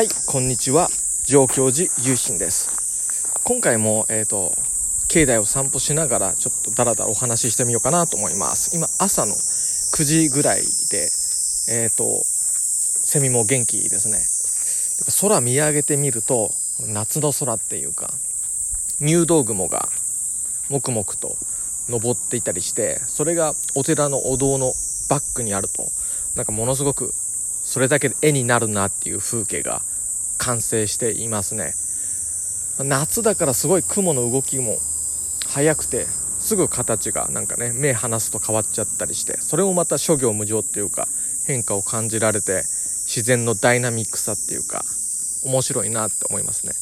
はいこんにちは。上京寺ゆうしんです。今回もえっ、ー、と境内を散歩しながらちょっとダラダラお話ししてみようかなと思います。今朝の9時ぐらいでえっ、ー、とセミも元気ですね。空見上げてみると夏の空っていうか入道雲がもくもくと登っていたりしてそれがお寺のお堂のバックにあるとなんかものすごくそれだけで絵になるなっていう風景が完成していますね。夏だからすごい雲の動きも速くてすぐ形がなんかね目離すと変わっちゃったりしてそれもまた諸行無常っていうか変化を感じられて自然のダイナミックさっていうか面白いなって思いますね。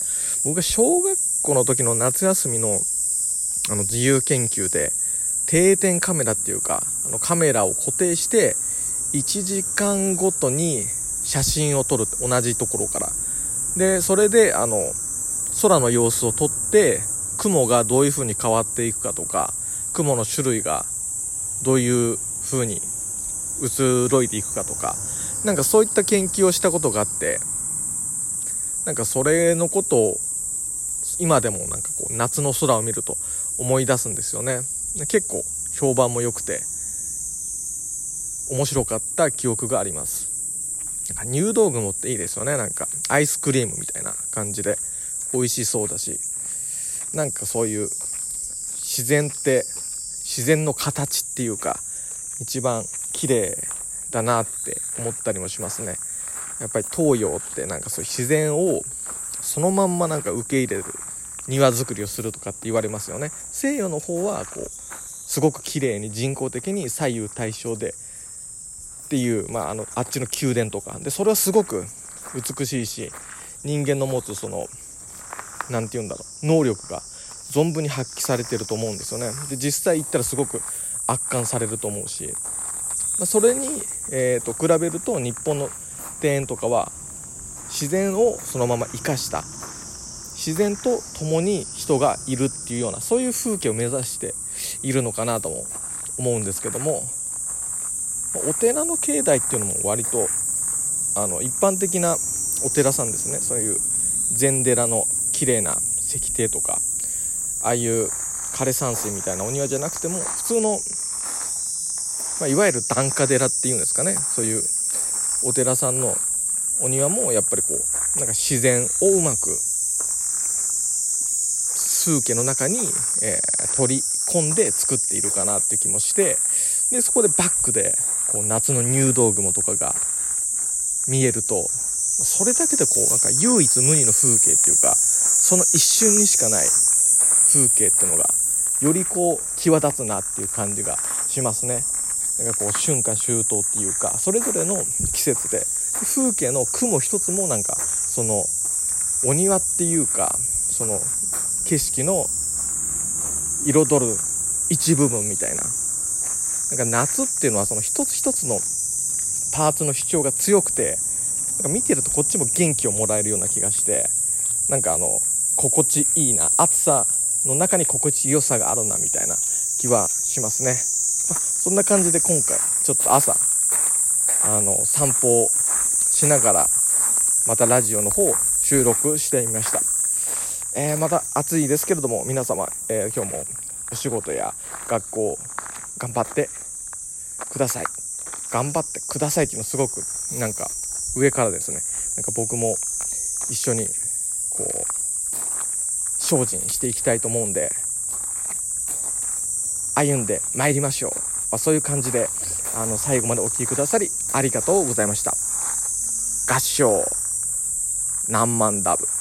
僕が小学校の時の夏休みのあの自由研究で定点カメラっていうかあのカメラを固定して1時間ごとに写真を撮る同じところから。でそれであの空の様子を撮って雲がどういう風に変わっていくかとか雲の種類がどういう風に移ろいでいくかとかなんかそういった研究をしたことがあってなんかそれのことを今でもなんかこう夏の空を見ると思い出すんですよね。結構評判も良くて。面白かった記憶があります。入道雲っていいですよね。なんかアイスクリームみたいな感じで。美味しそうだし。なんかそういう自然って自然の形っていうか一番綺麗だなって思ったりもしますね。やっぱり東洋ってなんかそういう自然をそのまんまなんか受け入れる庭作りをするとかって言われますよね。西洋の方はこうすごく綺麗に人工的に左右対称でっていう、まあ、あのあっちの宮殿とか。でそれはすごく美しいし人間の持つその何て言うんだろう能力が存分に発揮されてると思うんですよね。で実際行ったらすごく圧巻されると思うし、まあ、それに、えーと、比べると日本の庭園とかは自然をそのまま生かした自然と共に人がいるっていうようなそういう風景を目指しているのかなとも思うんですけども。お寺の境内っていうのも割とあの一般的なお寺さんですね。そういう禅寺の綺麗な石庭とかああいう枯山水みたいなお庭じゃなくても普通の、まあ、いわゆる檀家寺っていうんですかね。そういうお寺さんのお庭もやっぱりこうなんか自然をうまく風景の中に、えー、取り込んで作っているかなっていう気もしてでそこでバックでこう夏の入道雲とかが見えるとそれだけでこうなんか唯一無二の風景っていうかその一瞬にしかない風景っていうのがよりこう際立つなっていう感じがしますね。なんかこう春夏秋冬っていうかそれぞれの季節で風景の雲一つもなんかそのお庭っていうかその景色の彩る一部分みたいななんか夏っていうのはその一つ一つのパーツの主張が強くてなんか見てるとこっちも元気をもらえるような気がしてなんかあの心地いいな暑さの中に心地よさがあるなみたいな気はしますね、まそんな感じで今回ちょっと朝あの散歩をしながらまたラジオの方収録してみました、えー、また暑いですけれども皆様、えー、今日もお仕事や学校頑張ってください。頑張ってくださいっていうのすごくなんか上からですね。なんか僕も一緒にこう精進していきたいと思うんで歩んで参りましょう、まあ、そういう感じであの最後までお聴きくださりありがとうございました。合唱。何万ダブ。